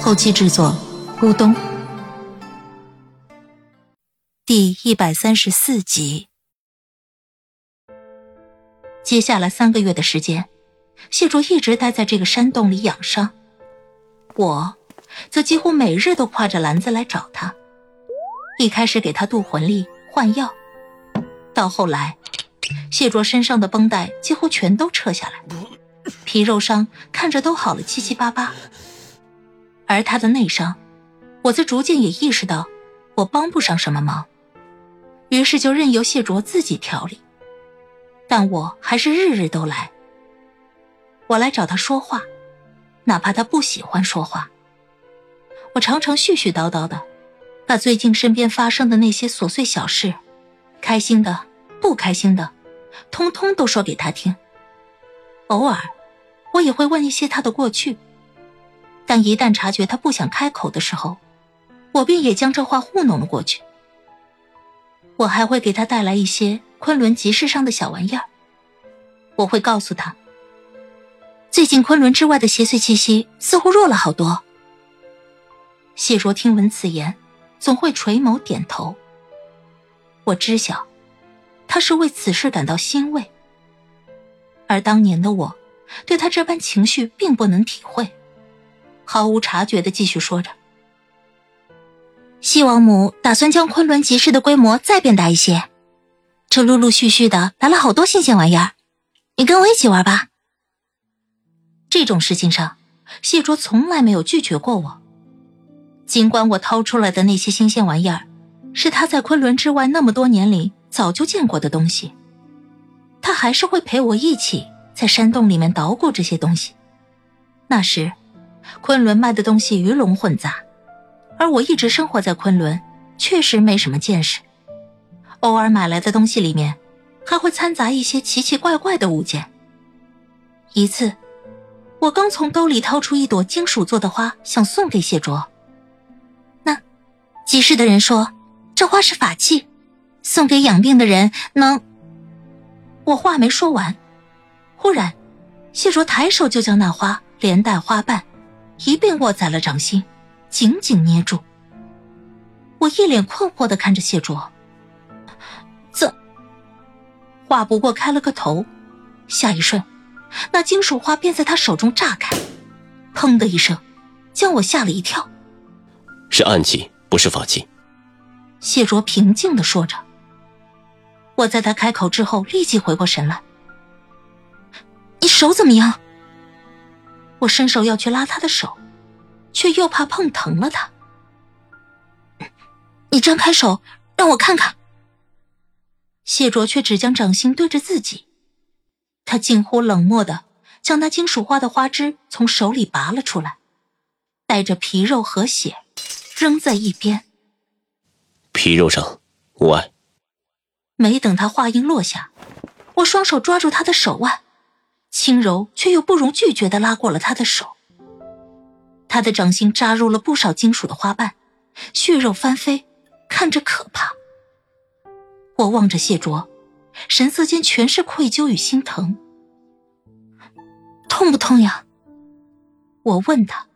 后期制作：咕咚。第一百三十四集。接下来三个月的时间，谢卓一直待在这个山洞里养伤，我则几乎每日都挎着篮子来找他。一开始给他渡魂力、换药。到后来，谢卓身上的绷带几乎全都撤下来，皮肉伤看着都好了七七八八。而他的内伤，我则逐渐也意识到我帮不上什么忙，于是就任由谢卓自己调理。但我还是日日都来。我来找他说话，哪怕他不喜欢说话。我常常絮絮叨叨的，把最近身边发生的那些琐碎小事，开心的。不开心的，通通都说给他听。偶尔，我也会问一些他的过去，但一旦察觉他不想开口的时候，我便也将这话糊弄了过去。我还会给他带来一些昆仑集市上的小玩意儿。我会告诉他，最近昆仑之外的邪祟气息似乎弱了好多。谢卓听闻此言，总会垂眸点头。我知晓。他是为此事感到欣慰，而当年的我，对他这般情绪并不能体会，毫无察觉的继续说着：“西王母打算将昆仑集市的规模再变大一些，这陆陆续续的来了好多新鲜玩意儿，你跟我一起玩吧。”这种事情上，谢卓从来没有拒绝过我，尽管我掏出来的那些新鲜玩意儿，是他在昆仑之外那么多年里。早就见过的东西，他还是会陪我一起在山洞里面捣鼓这些东西。那时，昆仑卖的东西鱼龙混杂，而我一直生活在昆仑，确实没什么见识。偶尔买来的东西里面，还会掺杂一些奇奇怪怪的物件。一次，我刚从兜里掏出一朵金属做的花，想送给谢卓。那，集市的人说，这花是法器。送给养病的人能。我话没说完，忽然，谢卓抬手就将那花连带花瓣一并握在了掌心，紧紧捏住。我一脸困惑的看着谢卓，怎？话不过开了个头，下一瞬，那金属花便在他手中炸开，砰的一声，将我吓了一跳。是暗器，不是法器。谢卓平静的说着。我在他开口之后立即回过神来。你手怎么样？我伸手要去拉他的手，却又怕碰疼了他。你张开手让我看看。谢卓却只将掌心对着自己，他近乎冷漠的将那金属花的花枝从手里拔了出来，带着皮肉和血，扔在一边。皮肉上无碍。没等他话音落下，我双手抓住他的手腕，轻柔却又不容拒绝的拉过了他的手。他的掌心扎入了不少金属的花瓣，血肉翻飞，看着可怕。我望着谢卓，神色间全是愧疚与心疼。痛不痛呀？我问他，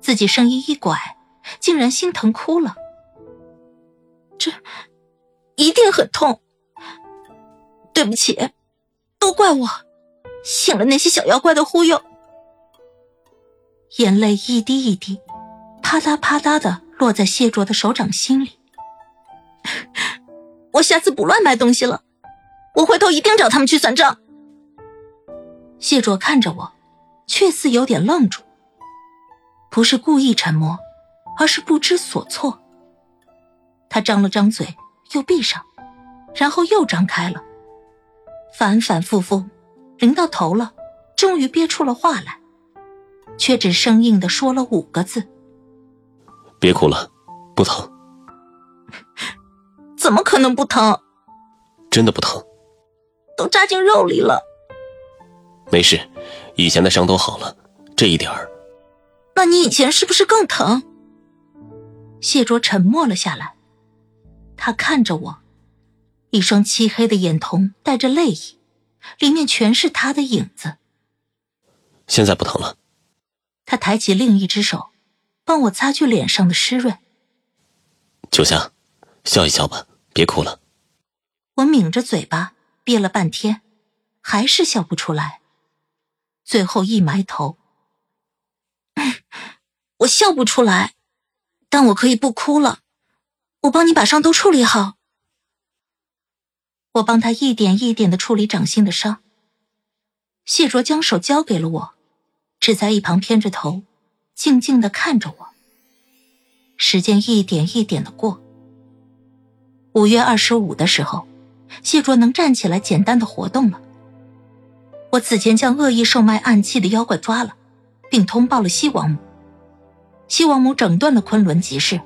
自己声音一拐，竟然心疼哭了。这。一定很痛，对不起，都怪我，信了那些小妖怪的忽悠。眼泪一滴一滴，啪嗒啪嗒的落在谢卓的手掌心里。我下次不乱买东西了，我回头一定找他们去算账。谢卓看着我，却似有点愣住，不是故意沉默，而是不知所措。他张了张嘴。又闭上，然后又张开了，反反复复，临到头了，终于憋出了话来：“却只生硬的说了五个字：“别哭了，不疼。”怎么可能不疼？真的不疼，都扎进肉里了。没事，以前的伤都好了，这一点儿。那你以前是不是更疼？谢卓沉默了下来，他看着我，一双漆黑的眼瞳带着泪意，里面全是他的影子。现在不疼了。他抬起另一只手，帮我擦去脸上的湿润。九香，笑一笑吧，别哭了。我抿着嘴巴，憋了半天，还是笑不出来。最后一埋头，我笑不出来，但我可以不哭了。我帮你把伤都处理好。我帮他一点一点的处理掌心的伤。谢卓将手交给了我，只在一旁偏着头，静静的看着我。时间一点一点的过。五月二十五的时候，谢卓能站起来简单的活动了。我此前将恶意售卖暗器的妖怪抓了，并通报了西王母。西王母整顿了昆仑集市，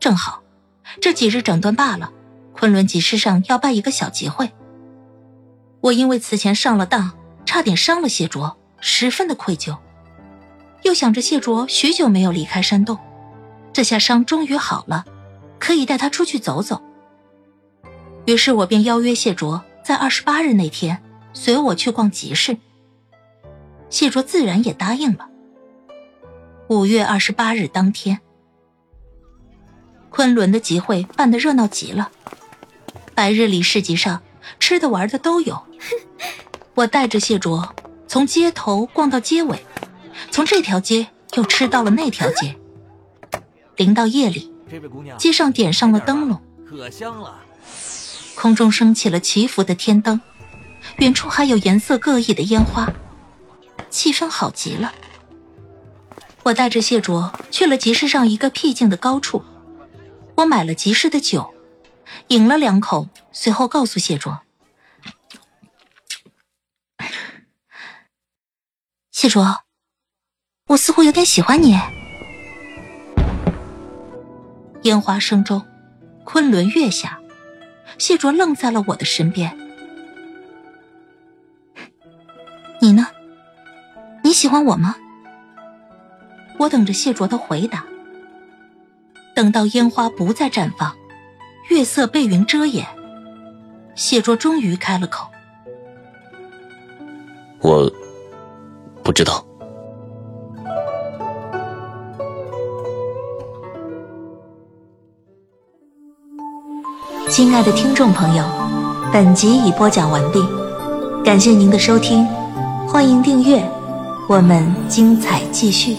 正好这几日整顿罢了，昆仑集市上要办一个小集会。我因为此前上了当，差点伤了谢卓，十分的愧疚。又想着谢卓许久没有离开山洞，这下伤终于好了，可以带他出去走走。于是我便邀约谢卓在二十八日那天。随我去逛集市，谢卓自然也答应了。五月二十八日当天，昆仑的集会办得热闹极了。白日里市集上吃的玩的都有。我带着谢卓从街头逛到街尾，从这条街又吃到了那条街。临到夜里，街上点上了灯笼，可香了。空中升起了祈福的天灯。远处还有颜色各异的烟花，气氛好极了。我带着谢卓去了集市上一个僻静的高处，我买了集市的酒，饮了两口，随后告诉谢卓：“ 谢卓，我似乎有点喜欢你。”烟花声中，昆仑月下，谢卓愣在了我的身边。你呢？你喜欢我吗？我等着谢卓的回答。等到烟花不再绽放，月色被云遮掩，谢卓终于开了口：“我不知道。”亲爱的听众朋友，本集已播讲完毕，感谢您的收听。欢迎订阅，我们精彩继续。